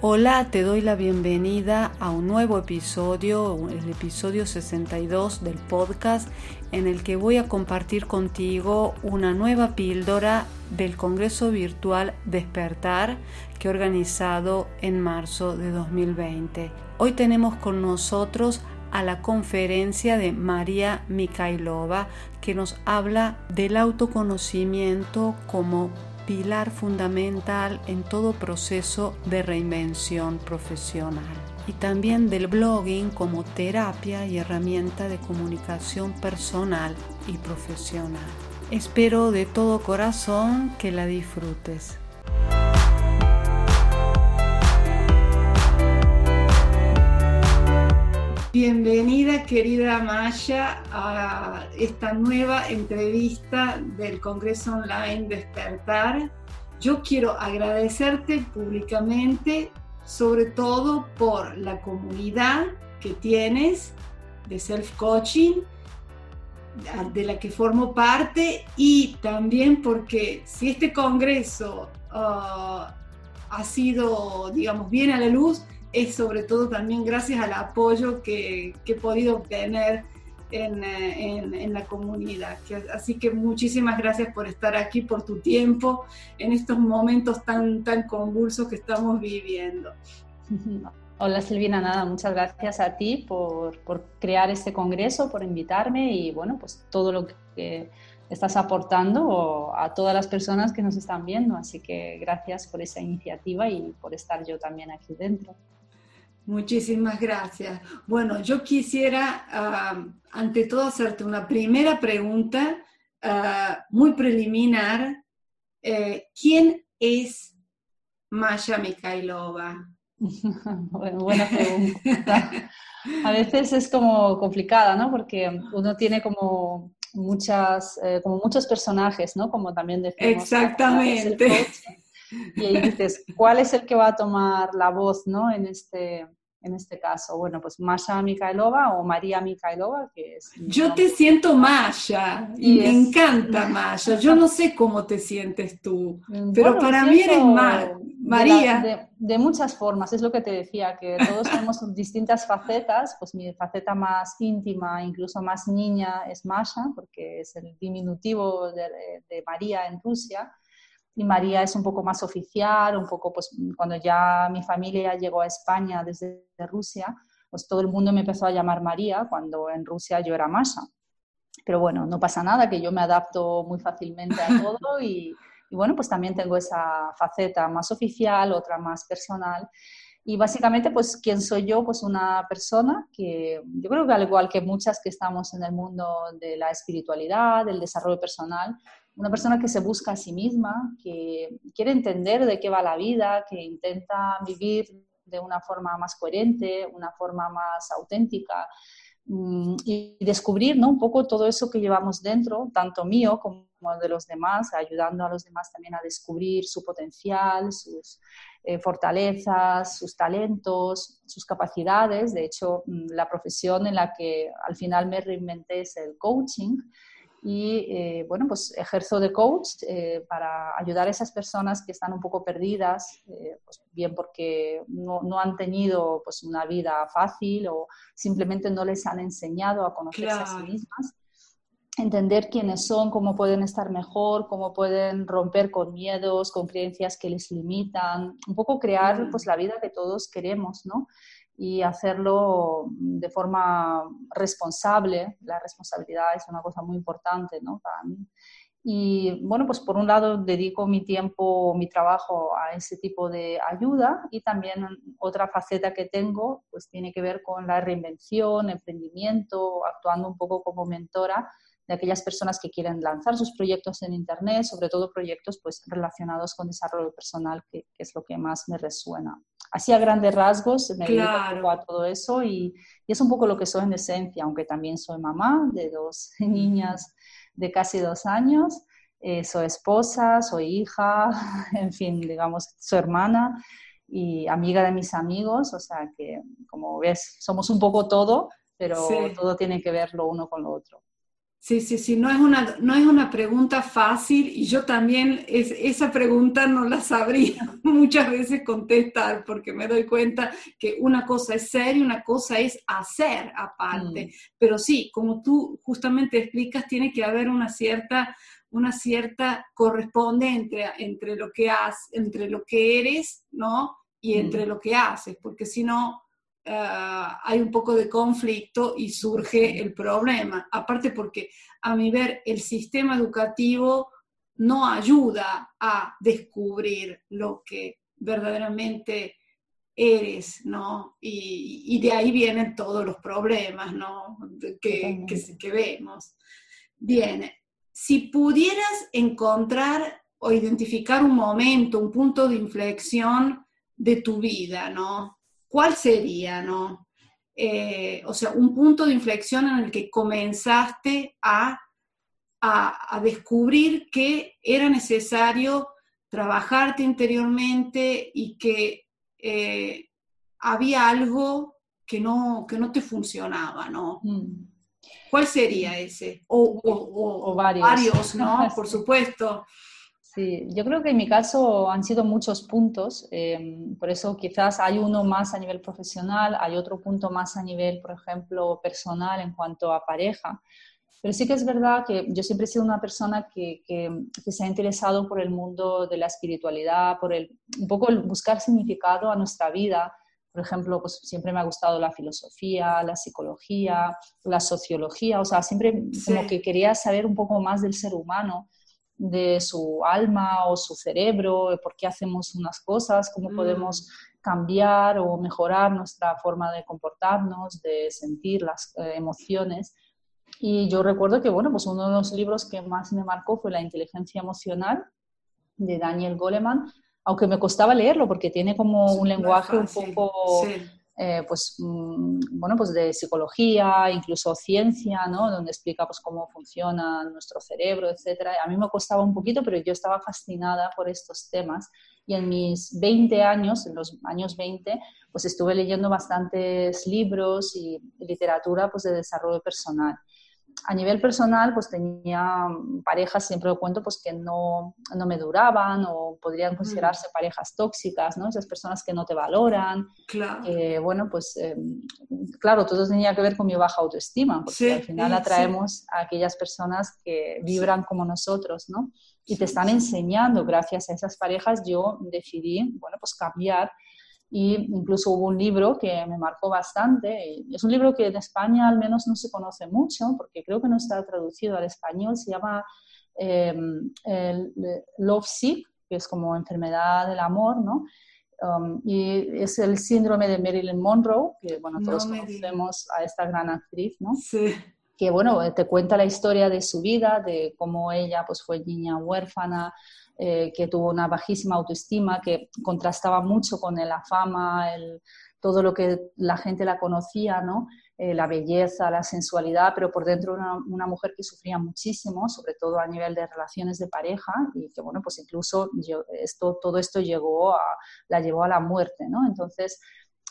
Hola, te doy la bienvenida a un nuevo episodio, el episodio 62 del podcast, en el que voy a compartir contigo una nueva píldora del Congreso Virtual Despertar que he organizado en marzo de 2020. Hoy tenemos con nosotros a la conferencia de María Mikhailova que nos habla del autoconocimiento como pilar fundamental en todo proceso de reinvención profesional y también del blogging como terapia y herramienta de comunicación personal y profesional. Espero de todo corazón que la disfrutes. Bienvenida querida Maya a esta nueva entrevista del Congreso Online Despertar. Yo quiero agradecerte públicamente, sobre todo por la comunidad que tienes de self-coaching, de la que formo parte, y también porque si este Congreso ah, ha sido, digamos, bien a la luz, es sobre todo también gracias al apoyo que, he podido obtener en, la comunidad. así que muchísimas gracias por estar aquí, por tu tiempo en estos momentos tan, tan convulsos que estamos viviendo. Hola Silvina, nada, muchas gracias a ti por, por, crear este congreso, por invitarme y bueno, pues todo lo que estás aportando a todas las personas que nos están viendo. Así que gracias por esa iniciativa y por estar yo también aquí dentro. Muchísimas gracias. Bueno, yo quisiera, ah, ante todo, hacerte una primera pregunta ah, muy preliminar. Eh, ¿Quién es Masha Mikhailova? buena pregunta. A veces es como complicada, ¿no? Porque uno tiene como muchas, eh, como muchos personajes, ¿no? Como también decimos. Exactamente. Y ahí dices, ¿cuál es el que va a tomar la voz, ¿no? En este, en este caso? Bueno, pues Masha Mikhailova o María Mikhailova, que es... Yo te siento Masha y me encanta Masha. Yo no sé cómo te sientes tú, pero para mí eres María. De, muchas formas, es lo que te decía, que todos tenemos distintas facetas, pues mi faceta más íntima, incluso más niña, es Masha, porque es el diminutivo de, de María en Rusia y María es un poco más oficial, un poco pues cuando ya mi familia llegó a España desde Rusia, pues todo el mundo me empezó a llamar María cuando en Rusia yo era Masha. Pero bueno, no pasa nada, que yo me adapto muy fácilmente a todo y, y bueno, pues también tengo esa faceta más oficial, otra más personal. Y básicamente, pues, ¿quién soy yo? Pues una persona que yo creo que al igual que muchas que estamos en el mundo de la espiritualidad, del desarrollo personal, una persona que se busca a sí misma, que quiere entender de qué va la vida, que intenta vivir de una forma más coherente, una forma más auténtica mm, y descubrir ¿no? un poco todo eso que llevamos dentro, tanto mío como de los demás, ayudando a los demás también a descubrir su potencial, sus eh, fortalezas, sus talentos, sus capacidades. De hecho, mm, la profesión en la que al final me reinventé es el coaching y eh, bueno, pues ejerzo de coach eh, para ayudar a esas personas que están un poco perdidas, eh, pues bien porque no, no, han tenido pues una vida fácil o simplemente no les han enseñado a conocerse a sí mismas, entender quiénes son, cómo pueden estar mejor, cómo pueden romper con miedos, con creencias que les limitan, un poco crear pues la vida que todos queremos, ¿no? Y hacerlo de forma responsable. La responsabilidad es una cosa muy importante ¿no? para mí. Y bueno, pues por un lado dedico mi tiempo, mi trabajo a ese tipo de ayuda y también otra faceta que tengo pues tiene que ver con la reinvención, emprendimiento, actuando un poco como mentora de aquellas personas que quieren lanzar sus proyectos en Internet, sobre todo proyectos pues relacionados con desarrollo personal, que, que es lo que más me resuena. Así a grandes rasgos me dedico a todo eso y, y, es un poco lo que soy en esencia, aunque también soy mamá de dos niñas de casi dos años, eh, soy esposa, soy hija, en fin, digamos, soy hermana y amiga de mis amigos, o sea que como ves, somos un poco todo, pero todo tiene que ver lo uno con lo otro. Sí, sí, sí, no es una, no es una pregunta fácil y yo también es, esa pregunta no la sabría muchas veces contestar porque me doy cuenta que una cosa es ser y una cosa es hacer aparte. Mm. Pero sí, como tú justamente explicas, tiene que haber una cierta, una cierta correspondencia entre, lo que has, entre lo que eres, ¿no? Y entre mm. lo que haces, porque si no, Ah, hay un poco de conflicto y surge el problema. Aparte porque a mi ver el sistema educativo no ayuda a descubrir lo que verdaderamente eres, ¿no? Y, de ahí vienen todos los problemas, ¿no? Que, que, que vemos. Bien, si pudieras encontrar o identificar un momento, un punto de inflexión de tu vida, ¿no? ¿Cuál sería, no? Eh, o sea, un punto de inflexión en el que comenzaste a, a, descubrir que era necesario trabajarte interiormente y que eh, había algo que no, que no te funcionaba, ¿no? Mm. ¿Cuál sería ese? O, varios. varios. ¿no? Por supuesto. Sí, yo creo que en mi caso han sido muchos puntos, em, por eso quizás hay uno más a nivel profesional, hay otro punto más a nivel, por ejemplo, personal en cuanto a pareja. Pero sí que es verdad que yo siempre he sido una persona que, que, se ha interesado por el mundo de la espiritualidad, por el, un poco el buscar significado a nuestra vida. Por ejemplo, pues siempre me ha gustado la filosofía, la psicología, la sociología, o sea, siempre como que quería saber un poco más del ser humano de su alma o su cerebro, por qué hacemos unas cosas, cómo mm. podemos cambiar o mejorar nuestra forma de comportarnos, de sentir las eh, emociones. Y yo recuerdo que, bueno, pues uno de los libros que más me marcó fue La inteligencia emocional de Daniel Goleman, aunque me costaba leerlo porque tiene como un lenguaje un poco eh, pues, mm, bueno, pues de psicología, incluso ciencia, ¿no? donde explica pues, cómo funciona nuestro cerebro, etc. A mí me costaba un poquito, pero yo estaba fascinada por estos temas y en mis 20 años, en los años 20, pues estuve leyendo bastantes libros y literatura pues, de desarrollo personal a nivel personal, pues tenía parejas, siempre lo cuento, pues que no, no me duraban o podrían considerarse parejas tóxicas, ¿no? Esas personas que no te valoran. Claro. bueno, pues em, claro, todo tenía que ver con mi baja autoestima, porque al final atraemos a aquellas personas que vibran como nosotros, ¿no? Y te están enseñando, gracias a esas parejas, yo decidí, bueno, pues cambiar y incluso hubo un libro que me marcó bastante. Es un libro que en España al menos no se conoce mucho, porque creo que no está traducido al español. Se llama em, Love Sick, que es como enfermedad del amor, ¿no? Um, y es el síndrome de Marilyn Monroe, que bueno, todos conocemos a esta gran actriz, ¿no? Sí. Que bueno, te cuenta la historia de su vida, de cómo ella pues fue niña huérfana, eh, que tuvo una bajísima autoestima, que contrastaba mucho con la fama, el, todo lo que la gente la conocía, ¿no? Eh, la belleza, la sensualidad, pero por dentro una, una, mujer que sufría muchísimo, sobre todo a nivel de relaciones de pareja, y que, bueno, pues incluso esto, todo esto llegó a, la llevó a la muerte, ¿no? Entonces,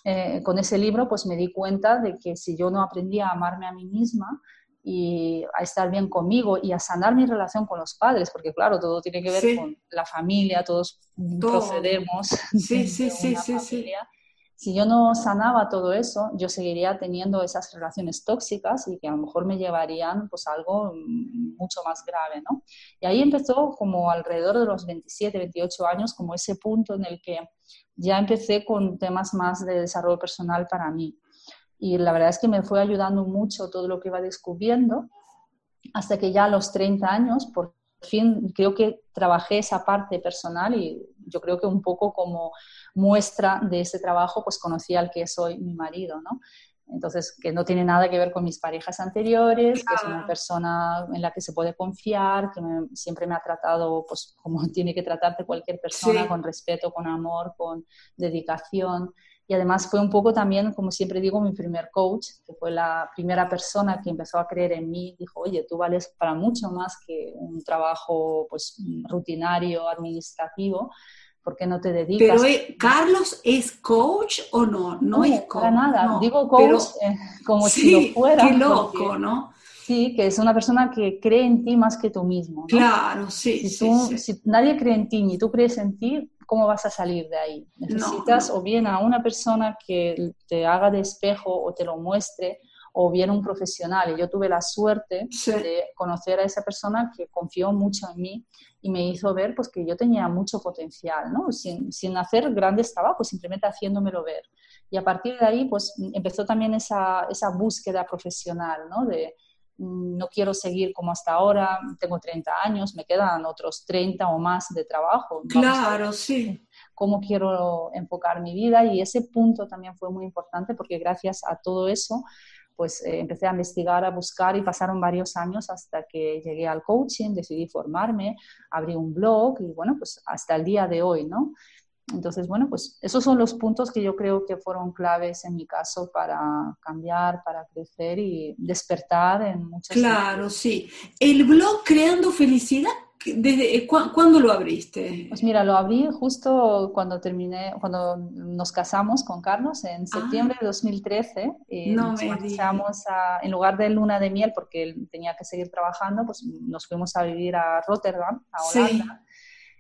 eh, con ese libro, pues me di cuenta de que si yo no aprendía a amarme a mí misma, y a estar bien conmigo y a sanar mi relación con los padres, porque claro, todo tiene que ver con la familia, todos procedemos sí, sí, sí, sí, sí. Si yo no sanaba todo eso, yo seguiría teniendo esas relaciones tóxicas y que a lo mejor me llevarían pues a algo mucho más grave, ¿no? Y ahí empezó como alrededor de los 27, 28 años, como ese punto en el que ya empecé con temas más de desarrollo personal para mí y la verdad es que me fue ayudando mucho todo lo que iba descubriendo, hasta que ya a los 30 años, por fin, creo que trabajé esa parte personal y yo creo que un poco como muestra de ese trabajo, pues conocí al que soy mi marido, ¿no? Entonces, que no tiene nada que ver con mis parejas anteriores, que es una persona en la que se puede confiar, que siempre me ha tratado pues, como tiene que tratarte cualquier persona, con respeto, con amor, con dedicación. Y además fue un poco también, como siempre digo, mi primer coach, que fue la primera persona que empezó a creer en mí. Dijo, oye, tú vales para mucho más que un trabajo pues, rutinario, administrativo. ¿Por qué no te dedicas? Pero, eh, ¿Carlos es coach o no? No, es coach. Para nada. Digo coach eh, como si lo fuera. Qué loco, ¿no? Sí, que es una persona que cree en ti más que tú mismo. Claro, sí si, si nadie cree en ti ni tú crees en ti, ¿cómo vas a salir de ahí? Necesitas o bien a una persona que te haga de espejo o te lo muestre, o bien un profesional. Y yo tuve la suerte de conocer a esa persona que confió mucho en mí y me hizo ver pues, que yo tenía mucho potencial, ¿no? sin, sin hacer grandes trabajos, simplemente haciéndomelo ver. Y a partir de ahí pues, empezó también esa, esa búsqueda profesional, ¿no? de no quiero seguir como hasta ahora, tengo 30 años, me quedan otros 30 o más de trabajo. Claro, sí cómo quiero enfocar mi vida y ese punto también fue muy importante porque gracias a todo eso pues eh, empecé a investigar, a buscar y pasaron varios años hasta que llegué al coaching, decidí formarme, abrí un blog y bueno, pues hasta el día de hoy, ¿no? Entonces, bueno, pues esos son los puntos que yo creo que fueron claves en mi caso para cambiar, para crecer y despertar en muchas Claro, sí. El blog Creando Felicidad ¿Desde eh, cuándo lo abriste? Pues mira, lo abrí justo cuando terminé, cuando nos casamos con Carlos en ah. septiembre de 2013. Y no nos marchamos a, en lugar de luna de miel, porque él tenía que seguir trabajando, pues nos fuimos a vivir a Rotterdam, a Holanda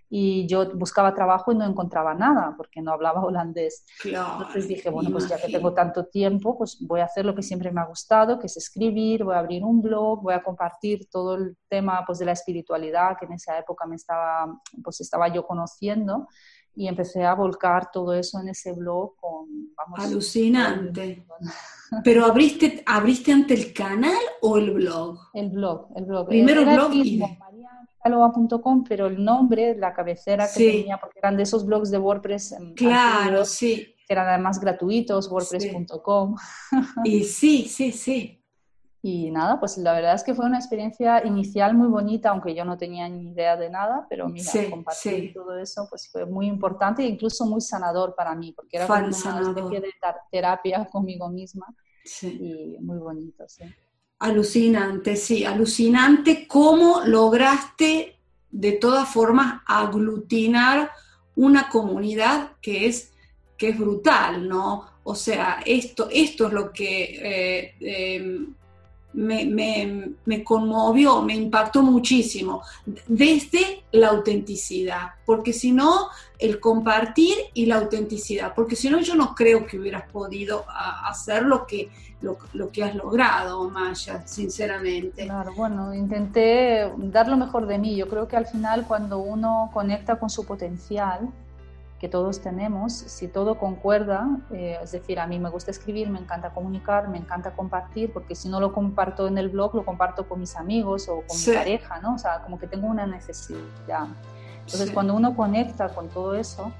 y yo buscaba trabajo y no encontraba nada porque no hablaba holandés. Entonces dije, bueno, pues ya que tengo tanto tiempo, pues voy a hacer lo que siempre me ha gustado, que es escribir, voy a abrir un blog, voy a compartir todo el tema pues, de la espiritualidad que en esa época me estaba, pues, estaba yo conociendo y empecé a volcar todo eso en ese blog con... Alucinante. ¿Pero abriste, abriste ante el canal o el blog? El blog, el blog. Primero el blog y pero el nombre, la cabecera que tenía, porque eran de esos blogs de WordPress. Em, claro, sí. Que eran además gratuitos, wordpress.com. Y sí, sí, sí. Y nada, pues la verdad es que fue una experiencia inicial muy bonita, aunque yo no tenía ni idea de nada, pero mira, compartir todo eso pues fue muy importante e incluso muy sanador para mí, porque era como una especie de terapia conmigo misma y muy bonito, sí. Alucinante, sí, alucinante cómo lograste de todas formas aglutinar una comunidad que es, que es brutal, ¿no? O sea, esto, esto es lo que eh, em, me, conmovió, me impactó muchísimo, desde la autenticidad, porque si no, el compartir y la autenticidad, porque si no, yo no creo que hubieras podido hacer lo que, lo, que has logrado, Maya, sinceramente. Claro, bueno, intenté dar lo mejor de mí. Yo creo que al final, cuando uno conecta con su potencial, que todos tenemos, si todo concuerda, eh, es decir, a mí me gusta escribir, me encanta comunicar, me encanta compartir, porque si no lo comparto en el blog, lo comparto con mis amigos o con mi pareja, ¿no? O sea, como que tengo una necesidad. Entonces, cuando uno conecta con todo eso,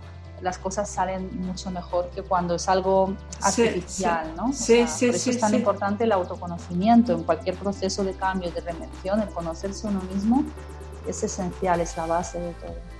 las cosas salen mucho mejor que cuando es algo artificial, ¿no? Sí, sí, por eso es tan importante el autoconocimiento en cualquier proceso de cambio, de remención, el conocerse uno mismo es esencial, es la base de todo.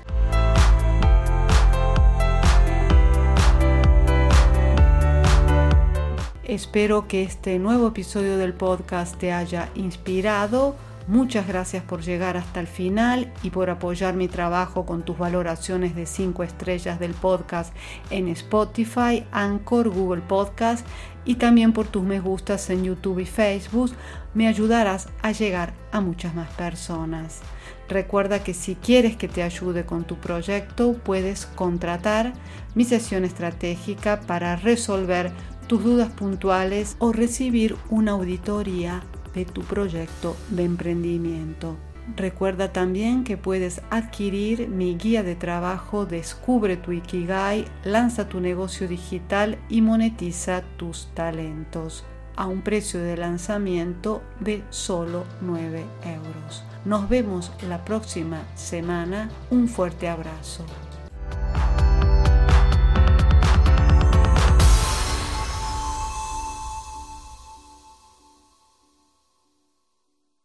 Espero que este nuevo episodio del podcast te haya inspirado. Muchas gracias por llegar hasta el final y por apoyar mi trabajo con tus valoraciones de 5 estrellas del podcast en Spotify, Anchor, Google Podcast y también por tus me gustas en YouTube y Facebook. Me ayudarás a llegar a muchas más personas. Recuerda que si quieres que te ayude con tu proyecto, puedes contratar mi sesión estratégica para resolver tus dudas puntuales o recibir una auditoría de tu proyecto de emprendimiento. Recuerda también que puedes adquirir mi guía de trabajo Descubre tu Ikigai, lanza tu negocio digital y monetiza tus talentos a un precio de lanzamiento de solo 9 euros. Nos vemos la próxima semana. Un fuerte abrazo.